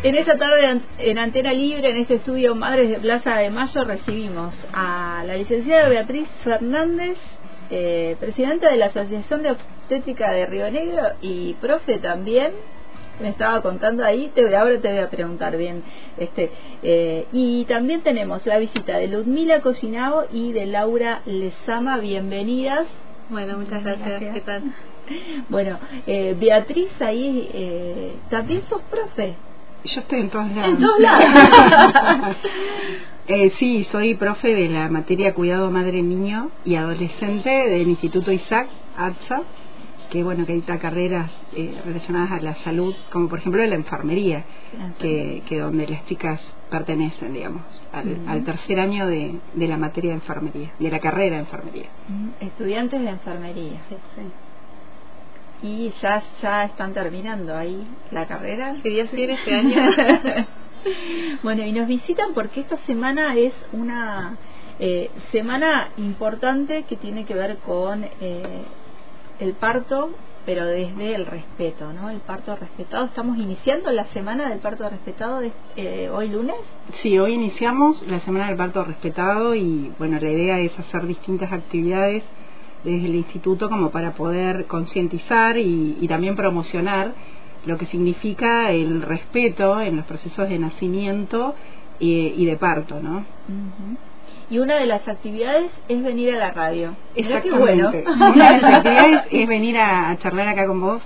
En esta tarde en Antena Libre, en este estudio Madres de Plaza de Mayo, recibimos a la licenciada Beatriz Fernández, eh, presidenta de la Asociación de Obstétrica de Río Negro y profe también. Me estaba contando ahí, te, ahora te voy a preguntar bien. este eh, Y también tenemos la visita de Ludmila Cocinado y de Laura Lezama. Bienvenidas. Bueno, muchas gracias. ¿Qué tal? Bueno, eh, Beatriz, ahí eh, también sos profe. Yo estoy en todos lados. En todos lados. eh, sí, soy profe de la materia Cuidado Madre-Niño y Adolescente del Instituto Isaac, ATSA, que bueno, que dicta carreras eh, relacionadas a la salud, como por ejemplo la enfermería, que, que donde las chicas pertenecen, digamos, al, tercer año de, de, la materia de enfermería, de la carrera de enfermería. Estudiantes de enfermería. Sí, sí y ya ya están terminando ahí la carrera. Si Dios quiere este año. bueno, y nos visitan porque esta semana es una eh, semana importante que tiene que ver con eh, el parto, pero desde el respeto, ¿no? El parto respetado. Estamos iniciando la semana del parto respetado de, eh, hoy lunes. Sí, hoy iniciamos la semana del parto respetado y bueno, la idea es hacer distintas actividades desde el instituto como para poder concientizar y, también promocionar lo que significa el respeto en los procesos de nacimiento y, de parto, ¿no? Y una de las actividades es venir a la radio. Exactamente. Bueno. Una de las actividades es venir a, charlar acá con vos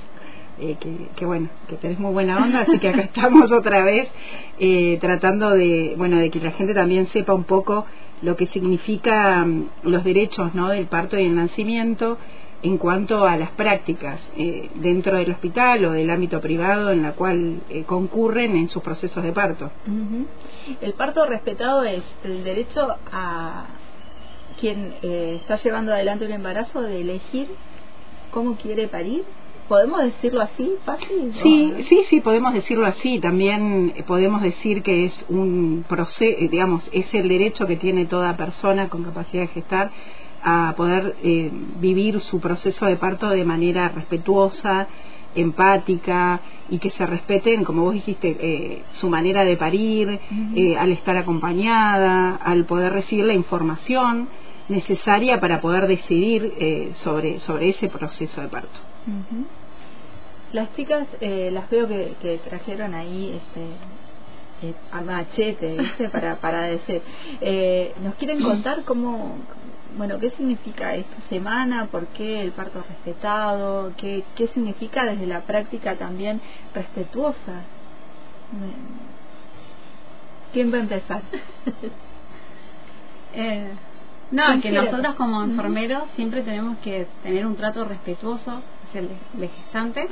eh, que, bueno, que tenés muy buena onda, así que acá estamos otra vez eh, tratando de, bueno, de que la gente también sepa un poco lo que significa mm, los derechos ¿no? del parto y el nacimiento en cuanto a las prácticas eh, dentro del hospital o del ámbito privado en la cual eh, concurren en sus procesos de parto. El parto respetado es el derecho a quien eh, está llevando adelante un embarazo de elegir cómo quiere parir ¿Podemos decirlo así, fácil? Sí, sí, sí, podemos decirlo así. También podemos decir que es un proceso, eh, digamos, es el derecho que tiene toda persona con capacidad de gestar a poder eh, vivir su proceso de parto de manera respetuosa, empática y que se respeten, como vos dijiste, eh, su manera de parir, al estar acompañada, al poder recibir la información necesaria para poder decidir sobre, sobre ese proceso de parto. Las chicas eh, las veo que, trajeron ahí este eh, a machete para para decir eh, nos quieren contar cómo bueno qué significa esta semana por qué el parto respetado qué qué significa desde la práctica también respetuosa quién va a empezar no que nosotros como enfermeros siempre tenemos que tener un trato respetuoso hacia el gestante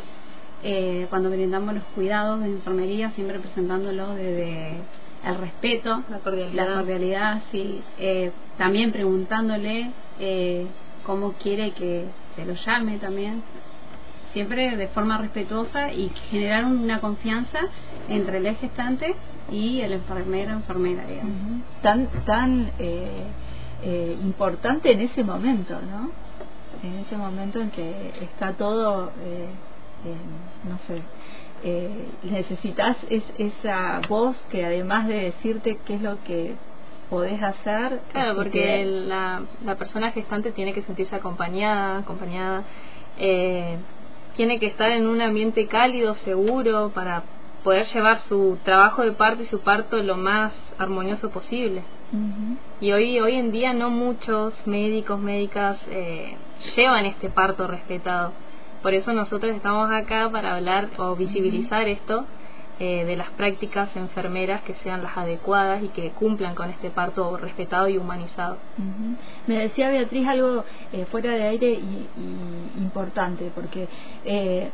eh, cuando brindamos los cuidados de enfermería, siempre presentándolo desde el respeto, la cordialidad, sí, eh, también preguntándole eh, cómo quiere que se lo llame también, siempre de forma respetuosa y generar una confianza entre el gestante y el enfermero enfermera digamos. tan tan importante en ese momento no en ese momento en que está todo eh, no sé, eh, necesitas es, esa voz que además de decirte qué es lo que podés hacer. Claro, porque la, la persona gestante tiene que sentirse acompañada, acompañada, eh, tiene que estar en un ambiente cálido, seguro, para poder llevar su trabajo de parto y su parto lo más armonioso posible. Y hoy, hoy en día no muchos médicos, médicas eh, llevan este parto respetado. Por eso nosotros estamos acá para hablar o visibilizar esto eh, de las prácticas enfermeras que sean las adecuadas y que cumplan con este parto respetado y humanizado. Me decía Beatriz algo eh, fuera de aire y, importante, porque eh,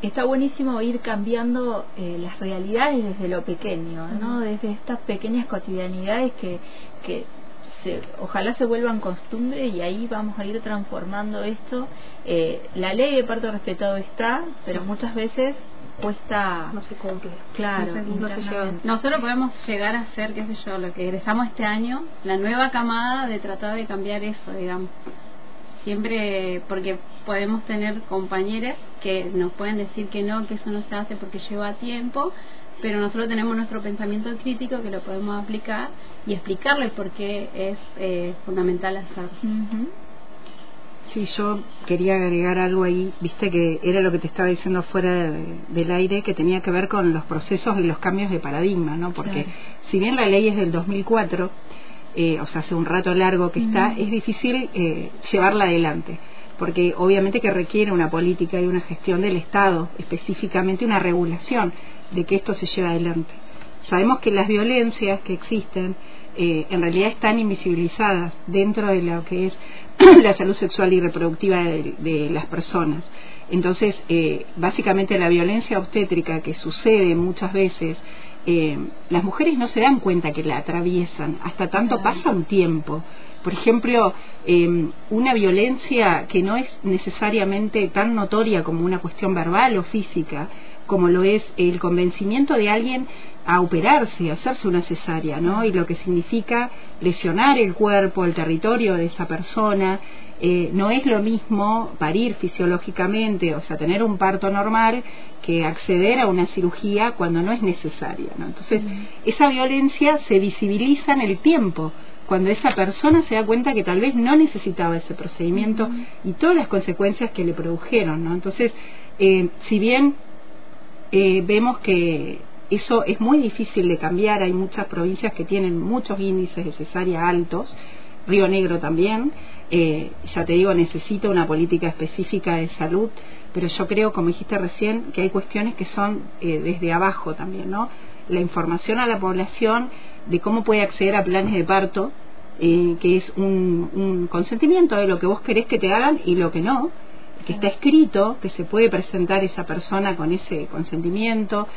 está buenísimo ir cambiando las realidades desde lo pequeño, ¿no? Desde estas pequeñas cotidianidades que, que ojalá se vuelvan costumbre y ahí vamos a ir transformando esto. Eh, la ley de parto respetado está, pero muchas veces cuesta no se cumple. Claro nosotros podemos llegar a ser qué sé yo lo que egresamos este año la nueva camada de tratar de cambiar eso digamos. Siempre, porque podemos tener compañeros que nos pueden decir que no, que eso no se hace porque lleva tiempo, pero nosotros tenemos nuestro pensamiento crítico que lo podemos aplicar y explicarles por qué es eh, fundamental hacerlo. Sí, yo quería agregar algo ahí, viste que era lo que te estaba diciendo fuera del aire, que tenía que ver con los procesos y los cambios de paradigma, ¿no? Porque si bien la ley es del 2004, eh, o sea, hace un rato largo que está, es difícil eh, llevarla adelante, porque obviamente que requiere una política y una gestión del Estado, específicamente una regulación de que esto se lleve adelante. Sabemos que las violencias que existen eh, en realidad están invisibilizadas dentro de lo que es la salud sexual y reproductiva de, las personas. Entonces, eh, básicamente la violencia obstétrica que sucede muchas veces, eh, las mujeres no se dan cuenta que la atraviesan, hasta tanto pasa un tiempo. Por ejemplo, una violencia que no es necesariamente tan notoria como una cuestión verbal o física, como lo es el convencimiento de alguien a operarse, a hacerse una cesárea, ¿no? Y lo que significa lesionar el cuerpo, el territorio de esa persona. Eh, no es lo mismo parir fisiológicamente, o sea, tener un parto normal, que acceder a una cirugía cuando no es necesaria, ¿no? Entonces, esa violencia se visibiliza en el tiempo, cuando esa persona se da cuenta que tal vez no necesitaba ese procedimiento y todas las consecuencias que le produjeron, ¿no? Entonces, eh, si bien vemos que eso es muy difícil de cambiar. Hay muchas provincias que tienen muchos índices de cesárea altos. Río Negro también. Eh, ya te digo, necesita una política específica de salud, pero yo creo, como dijiste recién, que hay cuestiones que son eh, desde abajo también, ¿no? La información a la población de cómo puede acceder a planes de parto, eh, que es un consentimiento de lo que vos querés que te hagan y lo que no, que está escrito, que se puede presentar esa persona con ese consentimiento,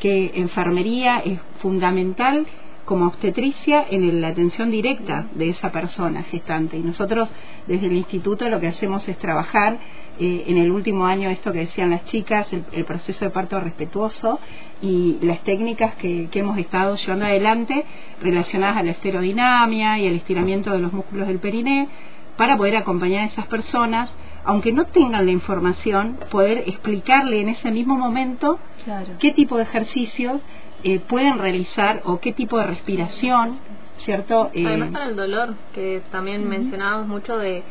que enfermería es fundamental como obstetricia en la atención directa de esa persona gestante. Y nosotros desde el instituto lo que hacemos es trabajar eh, en el último año esto que decían las chicas, el, proceso de parto respetuoso y las técnicas que, hemos estado llevando adelante relacionadas a la esterodinamia y el estiramiento de los músculos del periné para poder acompañar a esas personas aunque no tengan la información, poder explicarle en ese mismo momento qué tipo de ejercicios eh, pueden realizar o qué tipo de respiración, ¿cierto? Eh, Además para el dolor, que también mencionábamos mucho de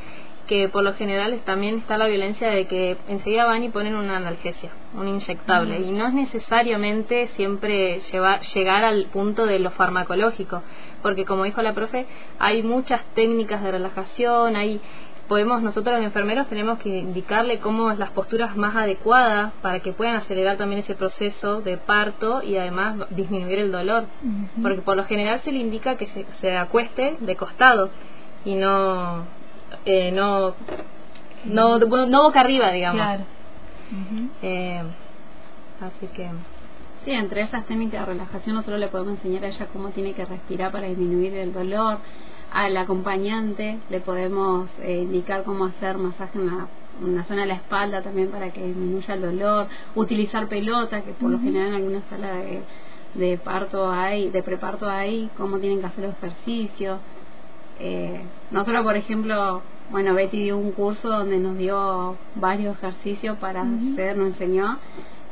que por lo general también está la violencia de que enseguida van y ponen una analgesia, un inyectable, y no es necesariamente siempre llevar, llegar al punto de lo farmacológico, porque como dijo la profe, hay muchas técnicas de relajación, hay podemos nosotros los enfermeros tenemos que indicarle cómo es las posturas más adecuadas para que puedan acelerar también ese proceso de parto y además disminuir el dolor. Porque por lo general se le indica que se, se acueste de costado y no eh, no, no no boca arriba digamos. Eh, así que Sí, entre esas técnicas de relajación nosotros le podemos enseñar a ella cómo tiene que respirar para disminuir el dolor, al acompañante le podemos eh, indicar cómo hacer masaje en la, zona de la espalda también para que disminuya el dolor, utilizar pelota, que por lo general en alguna sala de, de parto hay, de preparto hay, cómo tienen que hacer los ejercicios. Eh, nosotros, por ejemplo, bueno, Betty dio un curso donde nos dio varios ejercicios para hacer, nos enseñó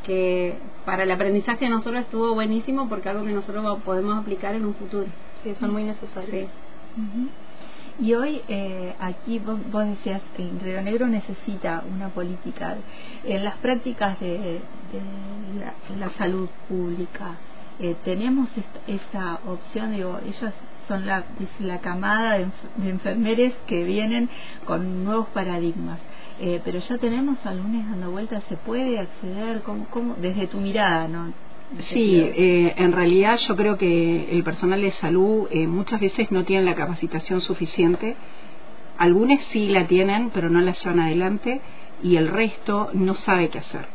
que para el aprendizaje de nosotros estuvo buenísimo porque algo que nosotros podemos aplicar en un futuro. Sí, son muy necesarios. Y hoy eh, aquí vos, decías, en Río Negro necesita una política en las prácticas de, la, salud pública. Eh, tenemos esta, opción, digo, ellos son la, la camada de, enfermeres que vienen con nuevos paradigmas. Eh, pero ya tenemos alumnos dando vueltas, ¿se puede acceder? ¿Cómo, cómo, desde tu mirada, ¿no? Sí, eh, en realidad yo creo que el personal de salud eh, muchas veces no tiene la capacitación suficiente. Algunos sí la tienen, pero no la llevan adelante y el resto no sabe qué hacer.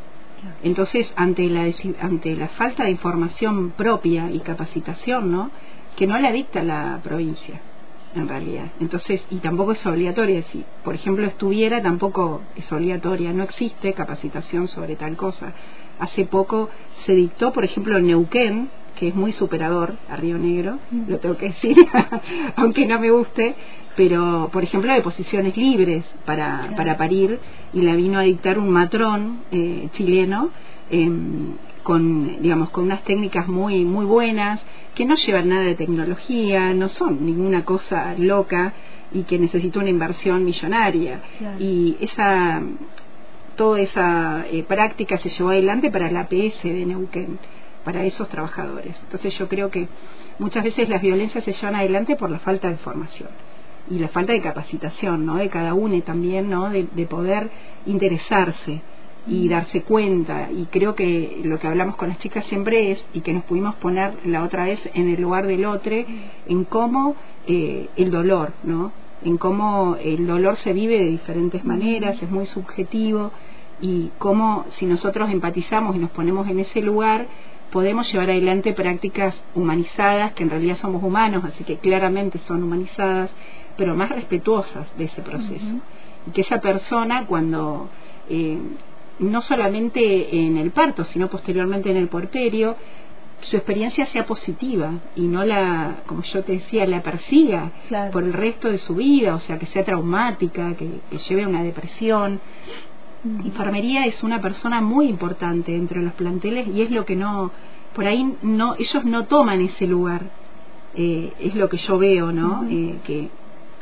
Entonces, ante la, ante la falta de información propia y capacitación, ¿no? Que no la dicta la provincia, en realidad. Entonces, y tampoco es obligatoria. Si, por ejemplo, estuviera, tampoco es obligatoria. No existe capacitación sobre tal cosa. Hace poco se dictó, por ejemplo, en Neuquén, que es muy superador a Río Negro, lo tengo que decir, aunque no me guste, pero por ejemplo de posiciones libres para, para parir y la vino a dictar un matrón eh, chileno em, con digamos con unas técnicas muy muy buenas que no llevan nada de tecnología no son ninguna cosa loca y que necesita una inversión millonaria y esa toda esa eh, práctica se llevó adelante para la APS de Neuquén para esos trabajadores entonces yo creo que muchas veces las violencias se llevan adelante por la falta de formación y la falta de capacitación ¿no? de cada uno también ¿no? de, poder interesarse y darse cuenta. Y creo que lo que hablamos con las chicas siempre es y que nos pudimos poner la otra vez en el lugar del otro en cómo eh, el dolor no en cómo el dolor se vive de diferentes maneras es muy subjetivo y cómo si nosotros empatizamos y nos ponemos en ese lugar podemos llevar adelante prácticas humanizadas que en realidad somos humanos así que claramente son humanizadas pero más respetuosas de ese proceso. Y que esa persona cuando, eh, no solamente en el parto, sino posteriormente en el porterio, su experiencia sea positiva y no la, como yo te decía, la persiga por el resto de su vida, o sea, que sea traumática, que, lleve a una depresión. Enfermería es una persona muy importante entre los planteles y es lo que no, por ahí no, ellos no toman ese lugar. Eh, es lo que yo veo, ¿no? eh, que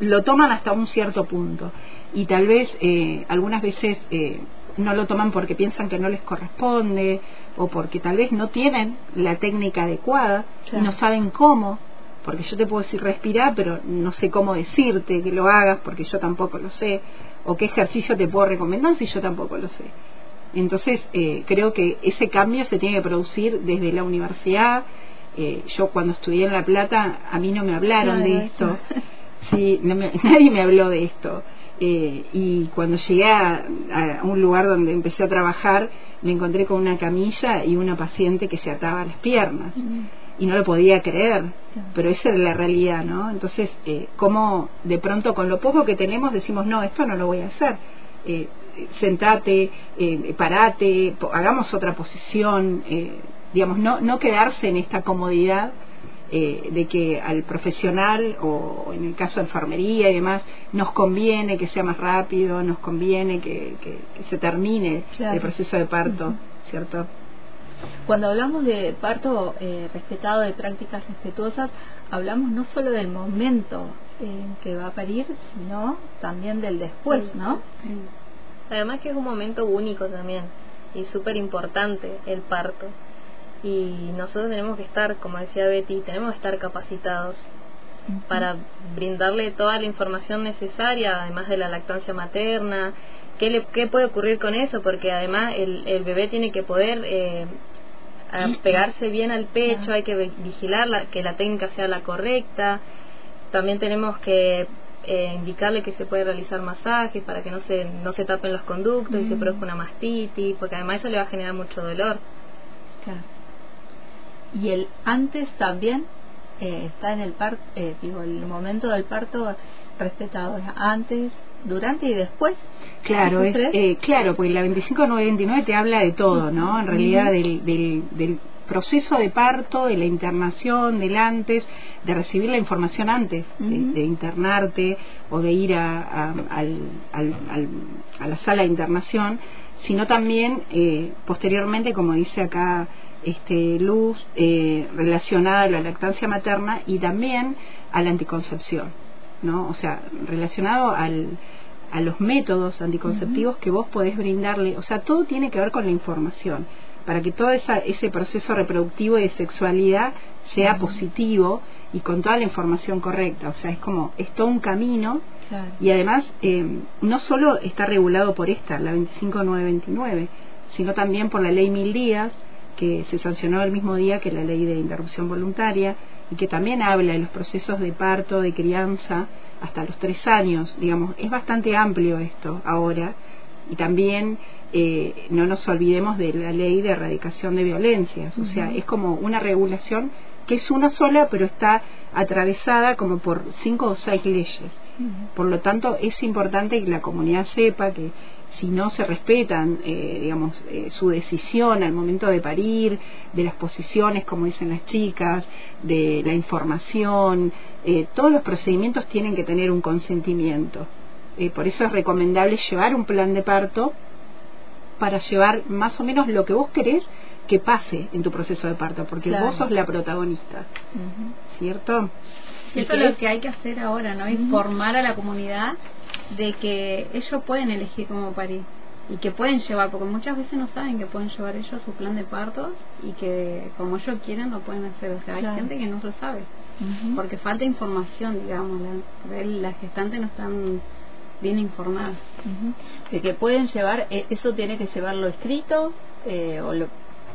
lo toman hasta un cierto punto y tal vez eh, algunas veces eh, no lo toman porque piensan que no les corresponde o porque tal vez no tienen la técnica adecuada y no saben cómo porque yo te puedo decir respirar pero no sé cómo decirte que lo hagas porque yo tampoco lo sé o qué ejercicio te puedo recomendar si yo tampoco lo sé. Entonces eh, creo que ese cambio se tiene que producir desde la universidad. Yo cuando estudié en La Plata a mí no me hablaron de esto. Sí, nadie me habló de esto. Eh, y cuando llegué a, un lugar donde empecé a trabajar, me encontré con una camilla y una paciente que se ataba las piernas. Y no lo podía creer, pero esa es la realidad, ¿no? Entonces, eh, ¿cómo de pronto con lo poco que tenemos decimos, no, esto no lo voy a hacer? Eh, sentate, eh, parate, hagamos otra posición, eh, digamos, no, no quedarse en esta comodidad eh, de que al profesional o en el caso de enfermería y demás nos conviene que sea más rápido, nos conviene que, se termine el proceso de parto, ¿cierto? Cuando hablamos de parto eh, respetado, de prácticas respetuosas, hablamos no solo del momento en que va a parir, sino también del después, ¿no? Además que es un momento único también y súper importante el parto y nosotros tenemos que estar, como decía Betty, tenemos que estar capacitados para brindarle toda la información necesaria, además de la lactancia materna, qué, le, qué puede ocurrir con eso, porque además el, el bebé tiene que poder eh, pegarse bien al pecho, hay que vigilar que la técnica sea la correcta, también tenemos que eh, indicarle que se puede realizar masajes para que no se, no se tapen los conductos y se produzca una mastitis, porque además eso le va a generar mucho dolor. Claro y el antes también eh, está en el parto, eh, digo, el momento del parto respetado antes, durante y después. Claro, es, eh, claro, porque la 25929 te habla de todo, ¿no? En realidad del, del, del, proceso de parto, de la internación, del antes, de recibir la información antes de, internarte o de ir a, a, al, al, a la sala de internación, sino también eh, posteriormente, como dice acá este, luz eh, relacionada a la lactancia materna y también a la anticoncepción, ¿no? O sea, relacionado al, a los métodos anticonceptivos que vos podés brindarle, o sea, todo tiene que ver con la información, para que todo esa, ese proceso reproductivo y de sexualidad sea positivo y con toda la información correcta, o sea, es como, es todo un camino. Y además eh, no solo está regulado por esta, la 25929, sino también por la ley Mil Días, que se sancionó el mismo día que la ley de interrupción voluntaria y que también habla de los procesos de parto, de crianza, hasta los tres años, digamos, es bastante amplio esto ahora. Y también eh, no nos olvidemos de la ley de erradicación de violencias, o sea, es como una regulación que es una sola pero está atravesada como por cinco o seis leyes. Por lo tanto, es importante que la comunidad sepa que si no se respetan, eh, digamos, eh, su decisión al momento de parir, de las posiciones, como dicen las chicas, de la información, eh, todos los procedimientos tienen que tener un consentimiento. por eso es recomendable llevar un plan de parto para llevar más o menos lo que vos querés que pase en tu proceso de parto, porque vos sos la protagonista, ¿cierto? Eso es lo que hay que hacer ahora, ¿no? Informar a la comunidad de que ellos pueden elegir cómo parir y que pueden llevar, porque muchas veces no saben que pueden llevar ellos su plan de parto y que como ellos quieren lo pueden hacer. O sea, hay gente que no lo sabe, porque falta información, digamos, la, las gestantes no están bien informadas. De que pueden llevar, eh, eso tiene que llevarlo escrito eh, o lo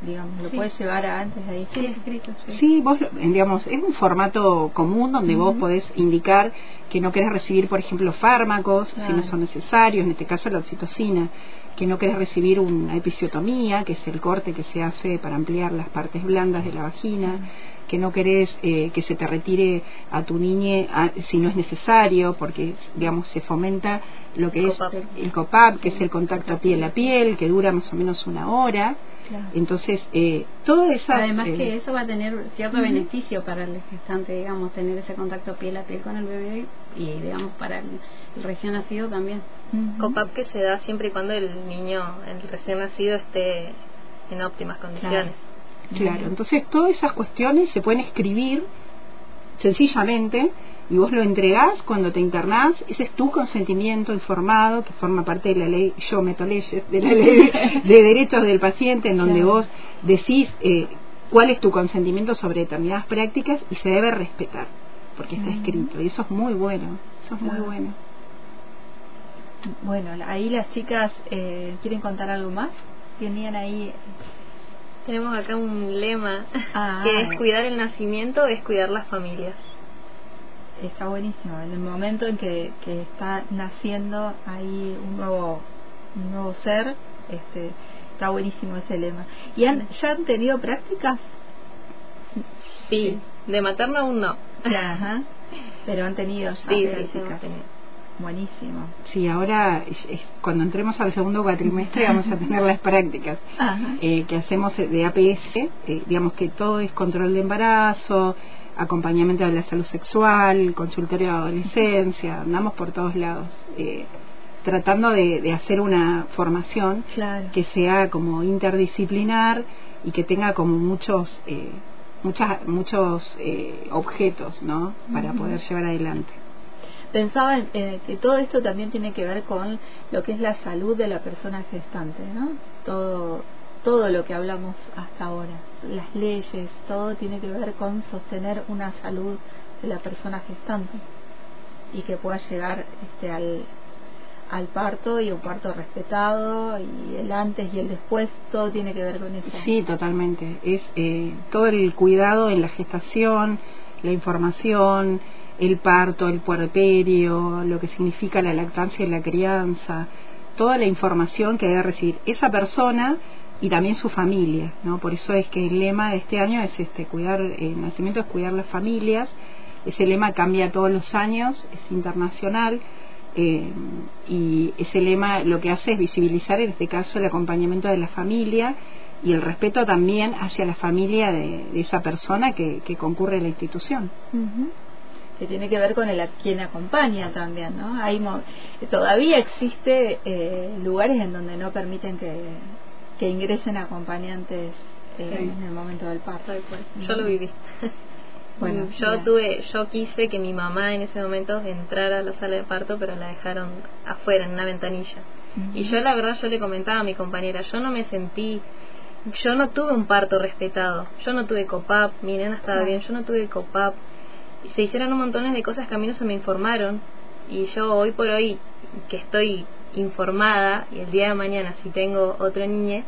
digamos, lo puedes llevar antes ahí. Escrito. Sí. vos, digamos, es un formato común donde vos podés indicar que no querés recibir, por ejemplo, fármacos si no son necesarios, en este caso la oxitocina, que no querés recibir una episiotomía, que es el corte que se hace para ampliar las partes blandas de la vagina que no querés eh, que se te retire a tu niña ah, si no es necesario, porque digamos se fomenta lo que es el COPAP, que es el contacto piel a piel, que dura más o menos una hora. Entonces, eh, todo eso. Además que eh, eso va a tener cierto beneficio para el gestante, digamos, tener ese contacto piel a piel con el bebé y, digamos, para el, recién nacido también. COPAP que se da siempre y cuando el niño, el recién nacido, esté en óptimas condiciones. Claro, entonces todas esas cuestiones se pueden escribir sencillamente y vos lo entregás cuando te internás, ese es tu consentimiento informado, que forma parte de la ley, yo meto leyes, de la ley de, derechos del paciente, en donde vos decís eh, cuál es tu consentimiento sobre determinadas prácticas y se debe respetar, porque está escrito, y eso es muy bueno, eso es muy bueno. Bueno, ahí las chicas eh, quieren contar algo más. Tenían ahí tenemos acá un lema ah, que es cuidar el nacimiento es cuidar las familias. Está buenísimo. En el momento en que, que está naciendo ahí un nuevo, un nuevo ser, este, está buenísimo ese lema. ¿Y han, ya han tenido prácticas? Sí, de materno aún no. Ajá. Pero han tenido ya prácticas. Buenísimo. Sí, ahora cuando entremos al segundo cuatrimestre vamos a tener las prácticas eh, que hacemos de APS, eh, digamos que todo es control de embarazo, acompañamiento de la salud sexual, consultorio de adolescencia, andamos por todos lados. Eh, tratando de, hacer una formación que sea como interdisciplinar y que tenga como muchos muchas, muchos objetos no para poder llevar adelante pensaba en, que todo esto también tiene que ver con lo que es la salud de la persona gestante, ¿no? Todo, todo lo que hablamos hasta ahora, las leyes, todo tiene que ver con sostener una salud de la persona gestante y que pueda llegar este, al, al parto y un parto respetado y el antes y el después, todo tiene que ver con eso. Sí, totalmente. Es eh, todo el cuidado en la gestación, la información, el parto, el puerperio, lo que significa la lactancia y la crianza, toda la información que debe recibir esa persona y también su familia, ¿no? Por eso es que el lema de este año es este cuidar el nacimiento es cuidar las familias. Ese lema cambia todos los años, es internacional eh, y ese lema lo que hace es visibilizar en este caso el acompañamiento de la familia y el respeto también hacia la familia de, esa persona que, concurre a la institución que tiene que ver con el quien acompaña también, ¿no? Hay todavía existe eh, lugares en donde no permiten que, que ingresen acompañantes eh, en el momento del parto. Yo lo viví. Bueno, yo tuve, yo quise que mi mamá en ese momento entrara a la sala de parto, pero la dejaron afuera en una ventanilla. Y yo la verdad yo le comentaba a mi compañera, yo no me sentí, yo no tuve un parto respetado, yo no tuve copap, mi nena estaba bien, yo no tuve copap, se hicieron un montón de cosas que a mí no se me informaron y yo hoy por hoy que estoy informada y el día de mañana si tengo otro niño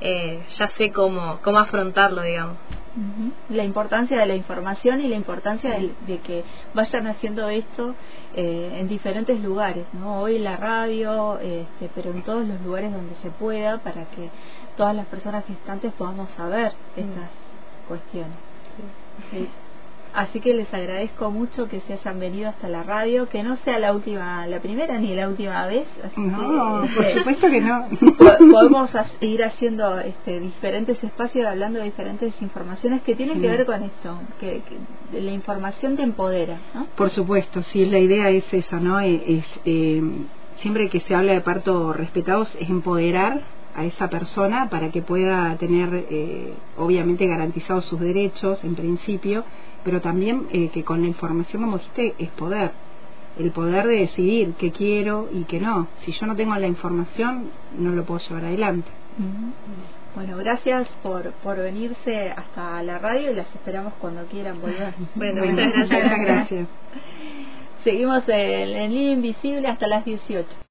eh, ya sé cómo, cómo afrontarlo, digamos. La importancia de la información y la importancia de, que vayan haciendo esto eh, en diferentes lugares, ¿no? Hoy la radio, este, pero en todos los lugares donde se pueda para que todas las personas gestantes podamos saber estas cuestiones. Sí. Así que les agradezco mucho que se hayan venido hasta la radio, que no sea la última, la primera ni la última vez. no, por este, supuesto que no. Podemos ir haciendo este, diferentes espacios hablando de diferentes informaciones que tienen que ver con esto, que, la información te empodera. ¿no? Por supuesto, sí, la idea es esa, ¿no? Es, eh, siempre que se habla de parto respetados es empoderar a esa persona para que pueda tener eh, obviamente garantizados sus derechos en principio, pero también eh, que con la información como dijiste es poder, el poder de decidir qué quiero y qué no. Si yo no tengo la información no lo puedo llevar adelante. Bueno, gracias por, por venirse hasta la radio y las esperamos cuando quieran volver. bueno, muchas gracias. gracias. Seguimos en, en Línea Invisible hasta las 18.